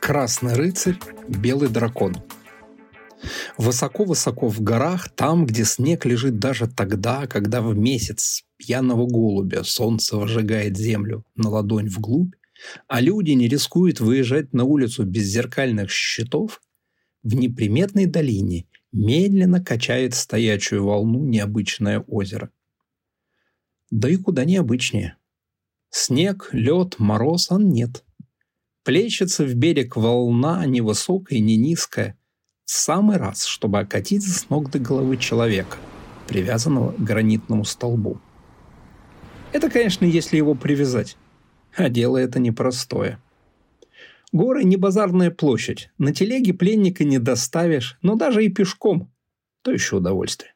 Красный рыцарь, белый дракон. Высоко-высоко в горах, там, где снег лежит даже тогда, когда в месяц пьяного голубя солнце выжигает землю на ладонь вглубь, а люди не рискуют выезжать на улицу без зеркальных щитов, в неприметной долине медленно качает стоячую волну необычное озеро. Да и куда необычнее. Снег, лед, мороз, а нет – Плещется в берег волна, ни высокая, ни низкая. В самый раз, чтобы окатить с ног до головы человека, привязанного к гранитному столбу. Это, конечно, если его привязать. А дело это непростое. Горы не базарная площадь. На телеге пленника не доставишь, но даже и пешком. То еще удовольствие.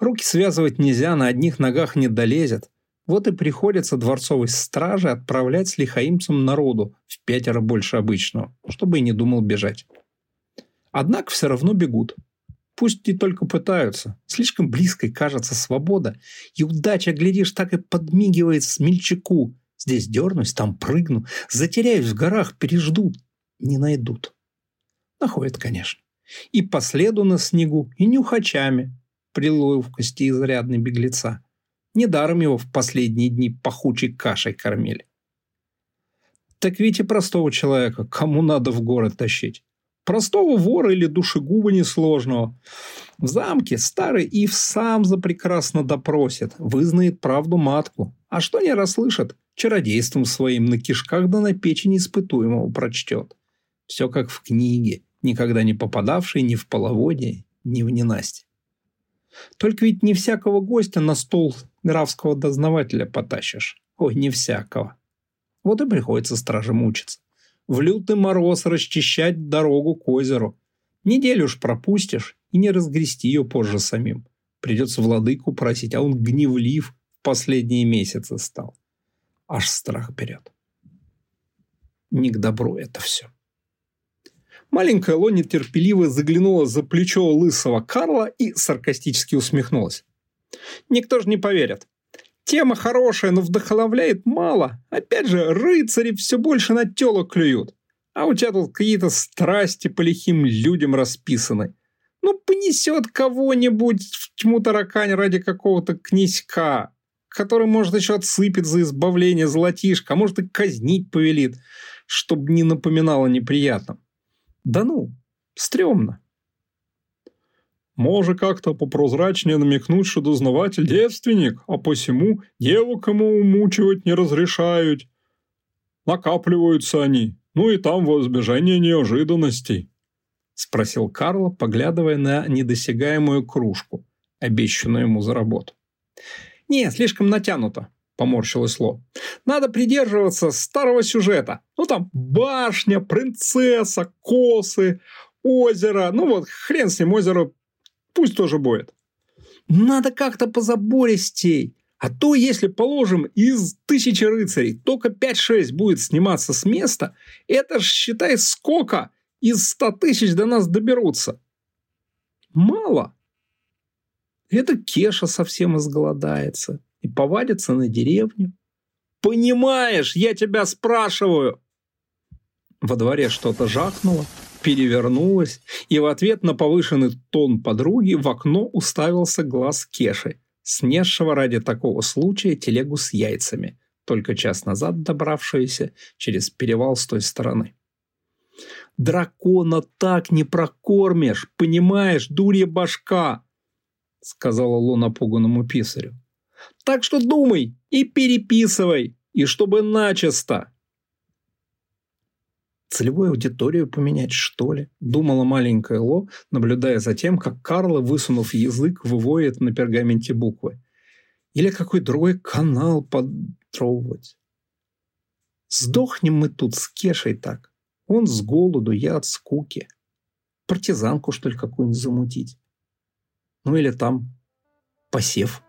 Руки связывать нельзя, на одних ногах не долезет. Вот и приходится дворцовой страже отправлять с лихаимцем народу в пятеро больше обычного, чтобы и не думал бежать. Однако все равно бегут. Пусть и только пытаются. Слишком близкой кажется свобода. И удача, глядишь, так и подмигивает смельчаку. Здесь дернусь, там прыгну. Затеряюсь в горах, переждут. Не найдут. Находят, конечно. И по следу на снегу, и нюхачами. При ловкости изрядной беглеца. Недаром его в последние дни пахучей кашей кормили. Так ведь и простого человека кому надо в город тащить? Простого вора или душегуба несложного. В замке старый Ив сам за прекрасно допросит, вызнает правду матку. А что не расслышит, чародейством своим на кишках да на печени испытуемого прочтет. Все как в книге, никогда не попадавшей ни в половодье, ни в ненастье. Только ведь не всякого гостя на стол графского дознавателя потащишь. Ой, не всякого. Вот и приходится страже мучиться. В лютый мороз расчищать дорогу к озеру. Неделю уж пропустишь и не разгрести ее позже самим. Придется владыку просить, а он гневлив в последние месяцы стал. Аж страх берет. Не к добру это все. Маленькая Лони терпеливо заглянула за плечо лысого Карла и саркастически усмехнулась. Никто же не поверит. Тема хорошая, но вдохновляет мало. Опять же, рыцари все больше на тело клюют. А у тебя тут какие-то страсти по лихим людям расписаны. Ну, понесет кого-нибудь в тьму таракань ради какого-то князька, который, может, еще отсыпет за избавление золотишка, а может и казнить повелит, чтобы не напоминало неприятно. Да ну, стрёмно. Може как-то попрозрачнее намекнуть, что дознаватель девственник, а посему девок ему умучивать не разрешают. Накапливаются они, ну и там во избежание неожиданностей. Спросил Карло, поглядывая на недосягаемую кружку, обещанную ему за работу. «Не, слишком натянуто», – поморщилась Ло. «Надо придерживаться старого сюжета. Ну там башня, принцесса, косы, озеро. Ну вот, хрен с ним, озеро Пусть тоже будет. Надо как-то позабористей. А то, если, положим, из тысячи рыцарей только 5-6 будет сниматься с места, это ж, считай, сколько из 100 тысяч до нас доберутся. Мало. Это Кеша совсем изголодается и повадится на деревню. Понимаешь, я тебя спрашиваю. Во дворе что-то жахнуло, перевернулась, и в ответ на повышенный тон подруги в окно уставился глаз Кеши, снесшего ради такого случая телегу с яйцами, только час назад добравшуюся через перевал с той стороны. «Дракона так не прокормишь, понимаешь, дурья башка!» сказала Ло напуганному писарю. «Так что думай и переписывай, и чтобы начисто!» Целевую аудиторию поменять, что ли? Думала маленькая Ло, наблюдая за тем, как Карла, высунув язык, выводит на пергаменте буквы. Или какой другой канал подровывать. Сдохнем мы тут с Кешей так. Он с голоду, я от скуки. Партизанку, что ли, какую-нибудь замутить. Ну или там посев